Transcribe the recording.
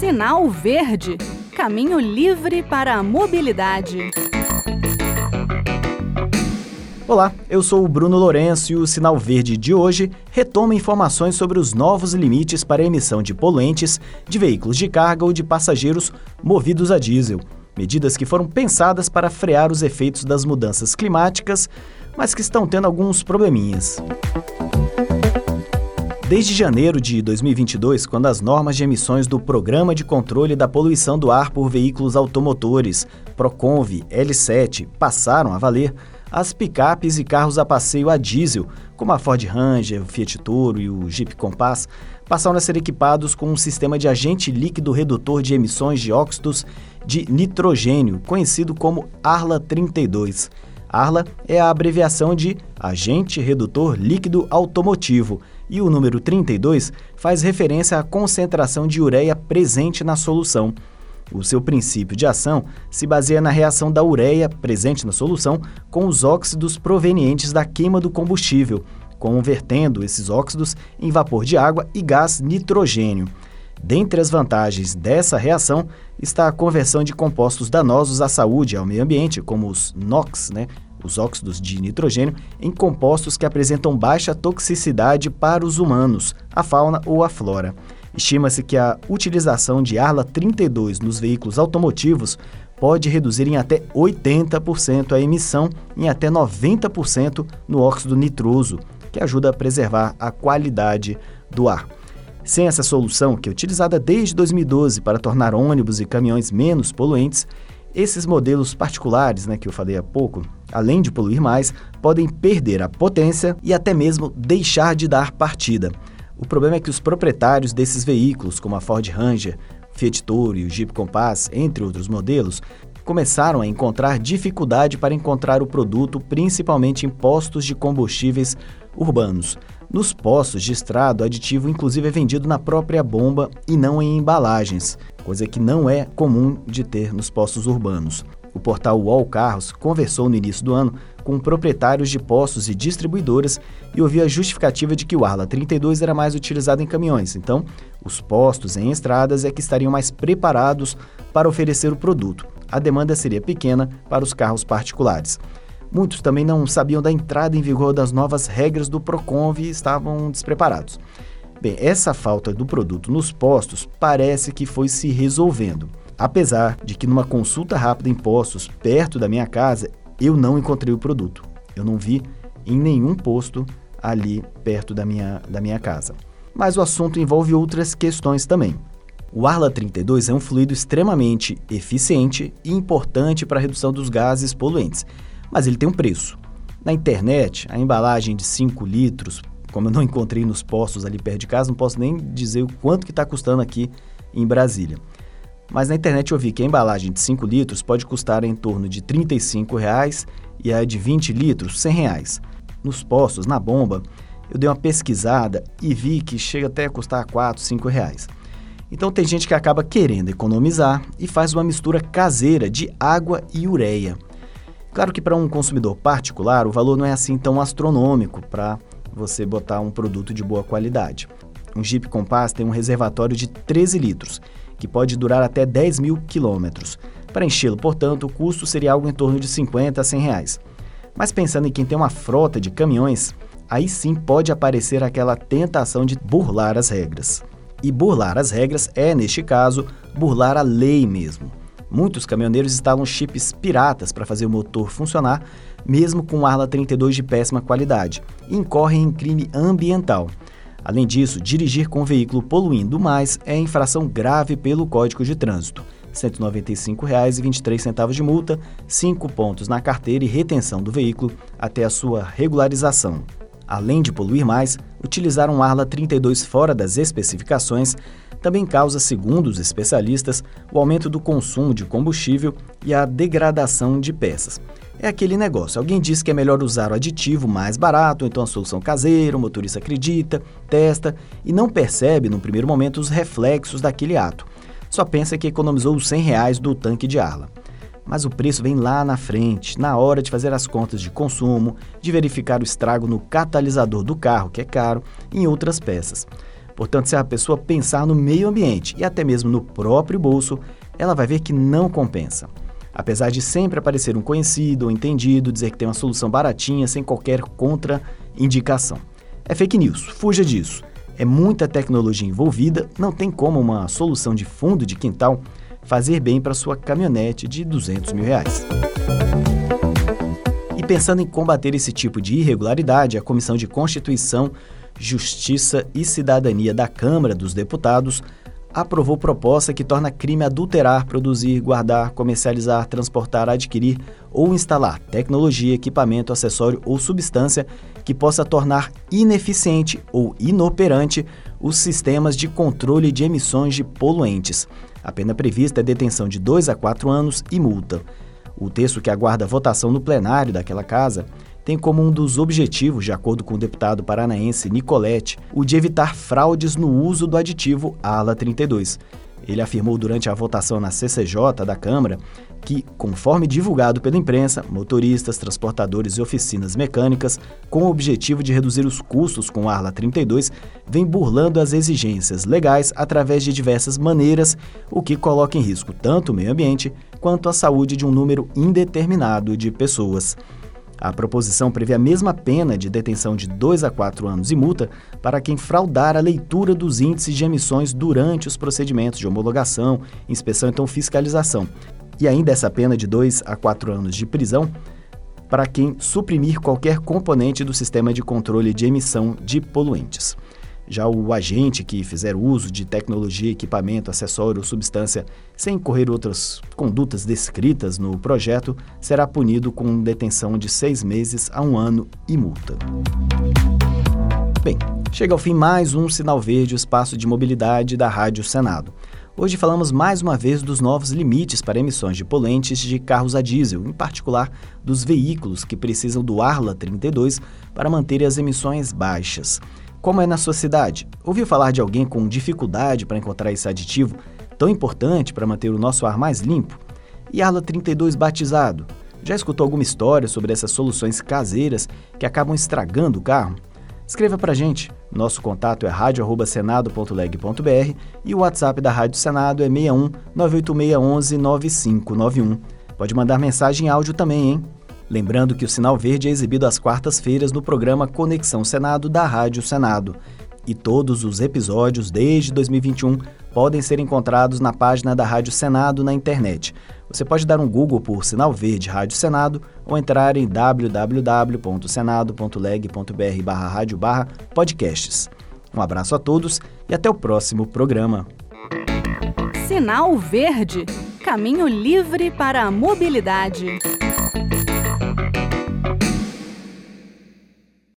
Sinal Verde Caminho livre para a mobilidade. Olá, eu sou o Bruno Lourenço e o Sinal Verde de hoje retoma informações sobre os novos limites para a emissão de poluentes de veículos de carga ou de passageiros movidos a diesel. Medidas que foram pensadas para frear os efeitos das mudanças climáticas, mas que estão tendo alguns probleminhas. Desde janeiro de 2022, quando as normas de emissões do Programa de Controle da Poluição do Ar por Veículos Automotores, PROCONV L7, passaram a valer, as picapes e carros a passeio a diesel, como a Ford Ranger, o Fiat Toro e o Jeep Compass, passaram a ser equipados com um sistema de agente líquido redutor de emissões de óxidos de nitrogênio, conhecido como ARLA 32. ARLA é a abreviação de Agente Redutor Líquido Automotivo e o número 32 faz referência à concentração de ureia presente na solução. O seu princípio de ação se baseia na reação da ureia presente na solução com os óxidos provenientes da queima do combustível, convertendo esses óxidos em vapor de água e gás nitrogênio. Dentre as vantagens dessa reação está a conversão de compostos danosos à saúde e ao meio ambiente, como os NOx, né, os óxidos de nitrogênio, em compostos que apresentam baixa toxicidade para os humanos, a fauna ou a flora. Estima-se que a utilização de Arla 32 nos veículos automotivos pode reduzir em até 80% a emissão e até 90% no óxido nitroso, que ajuda a preservar a qualidade do ar. Sem essa solução, que é utilizada desde 2012 para tornar ônibus e caminhões menos poluentes, esses modelos particulares, né, que eu falei há pouco, além de poluir mais, podem perder a potência e até mesmo deixar de dar partida. O problema é que os proprietários desses veículos, como a Ford Ranger, Fiat Toro e o Jeep Compass, entre outros modelos, começaram a encontrar dificuldade para encontrar o produto, principalmente em postos de combustíveis urbanos. Nos postos de estrada, o aditivo inclusive é vendido na própria bomba e não em embalagens, coisa que não é comum de ter nos postos urbanos. O portal UOL Carros conversou no início do ano com proprietários de postos e distribuidoras e ouviu a justificativa de que o Arla 32 era mais utilizado em caminhões. Então, os postos em estradas é que estariam mais preparados para oferecer o produto. A demanda seria pequena para os carros particulares. Muitos também não sabiam da entrada em vigor das novas regras do Proconv e estavam despreparados. Bem, essa falta do produto nos postos parece que foi se resolvendo. Apesar de que numa consulta rápida em postos perto da minha casa, eu não encontrei o produto. Eu não vi em nenhum posto ali perto da minha, da minha casa. Mas o assunto envolve outras questões também. O Arla 32 é um fluido extremamente eficiente e importante para a redução dos gases poluentes mas ele tem um preço. Na internet, a embalagem de 5 litros, como eu não encontrei nos postos ali perto de casa, não posso nem dizer o quanto que está custando aqui em Brasília. Mas na internet eu vi que a embalagem de 5 litros pode custar em torno de 35 reais e a de 20 litros, 100 reais. Nos postos, na bomba, eu dei uma pesquisada e vi que chega até a custar R$ 4, 5 reais. Então tem gente que acaba querendo economizar e faz uma mistura caseira de água e ureia. Claro que para um consumidor particular o valor não é assim tão astronômico para você botar um produto de boa qualidade. Um Jeep Compass tem um reservatório de 13 litros, que pode durar até 10 mil quilômetros. Para enchê-lo, portanto, o custo seria algo em torno de 50 a 100 reais. Mas pensando em quem tem uma frota de caminhões, aí sim pode aparecer aquela tentação de burlar as regras. E burlar as regras é, neste caso, burlar a lei mesmo. Muitos caminhoneiros instalam chips piratas para fazer o motor funcionar, mesmo com Arla 32 de péssima qualidade, e incorrem em crime ambiental. Além disso, dirigir com veículo poluindo mais é infração grave pelo Código de Trânsito. R$ 195,23 de multa, 5 pontos na carteira e retenção do veículo até a sua regularização. Além de poluir mais, utilizar um Arla 32 fora das especificações também causa, segundo os especialistas, o aumento do consumo de combustível e a degradação de peças. É aquele negócio, alguém diz que é melhor usar o aditivo mais barato, então a solução caseira, o motorista acredita, testa e não percebe no primeiro momento os reflexos daquele ato. Só pensa que economizou os 100 reais do tanque de Arla. Mas o preço vem lá na frente, na hora de fazer as contas de consumo, de verificar o estrago no catalisador do carro, que é caro, e em outras peças. Portanto, se a pessoa pensar no meio ambiente e até mesmo no próprio bolso, ela vai ver que não compensa. Apesar de sempre aparecer um conhecido ou entendido dizer que tem uma solução baratinha sem qualquer contraindicação. É fake news, fuja disso. É muita tecnologia envolvida, não tem como uma solução de fundo de quintal fazer bem para sua caminhonete de 200 mil reais. E pensando em combater esse tipo de irregularidade, a Comissão de Constituição, Justiça e Cidadania da Câmara dos Deputados aprovou proposta que torna crime adulterar, produzir, guardar, comercializar, transportar, adquirir ou instalar tecnologia, equipamento, acessório ou substância que possa tornar ineficiente ou inoperante os sistemas de controle de emissões de poluentes. A pena prevista é detenção de 2 a 4 anos e multa. O texto que aguarda votação no plenário daquela casa tem como um dos objetivos, de acordo com o deputado paranaense Nicolete, o de evitar fraudes no uso do aditivo ALA 32. Ele afirmou durante a votação na CCJ da Câmara que, conforme divulgado pela imprensa, motoristas, transportadores e oficinas mecânicas, com o objetivo de reduzir os custos com o Arla 32, vem burlando as exigências legais através de diversas maneiras, o que coloca em risco tanto o meio ambiente quanto a saúde de um número indeterminado de pessoas. A proposição prevê a mesma pena de detenção de 2 a 4 anos e multa para quem fraudar a leitura dos índices de emissões durante os procedimentos de homologação, inspeção e então fiscalização. E ainda essa pena de 2 a 4 anos de prisão para quem suprimir qualquer componente do sistema de controle de emissão de poluentes. Já o agente que fizer uso de tecnologia, equipamento, acessório ou substância sem incorrer outras condutas descritas no projeto será punido com detenção de seis meses a um ano e multa. Bem, chega ao fim mais um Sinal Verde, o espaço de mobilidade da Rádio Senado. Hoje falamos mais uma vez dos novos limites para emissões de poluentes de carros a diesel, em particular dos veículos que precisam do Arla 32 para manter as emissões baixas. Como é na sua cidade? Ouviu falar de alguém com dificuldade para encontrar esse aditivo tão importante para manter o nosso ar mais limpo? E Arla 32 batizado? Já escutou alguma história sobre essas soluções caseiras que acabam estragando o carro? Escreva para gente. Nosso contato é radio@senado.leg.br e o WhatsApp da Rádio Senado é 61 98611 9591. Pode mandar mensagem áudio também, hein? Lembrando que o Sinal Verde é exibido às quartas-feiras no programa Conexão Senado da Rádio Senado. E todos os episódios desde 2021 podem ser encontrados na página da Rádio Senado na internet. Você pode dar um Google por Sinal Verde Rádio Senado ou entrar em www.senado.leg.br barra barra podcasts. Um abraço a todos e até o próximo programa. Sinal Verde Caminho livre para a mobilidade.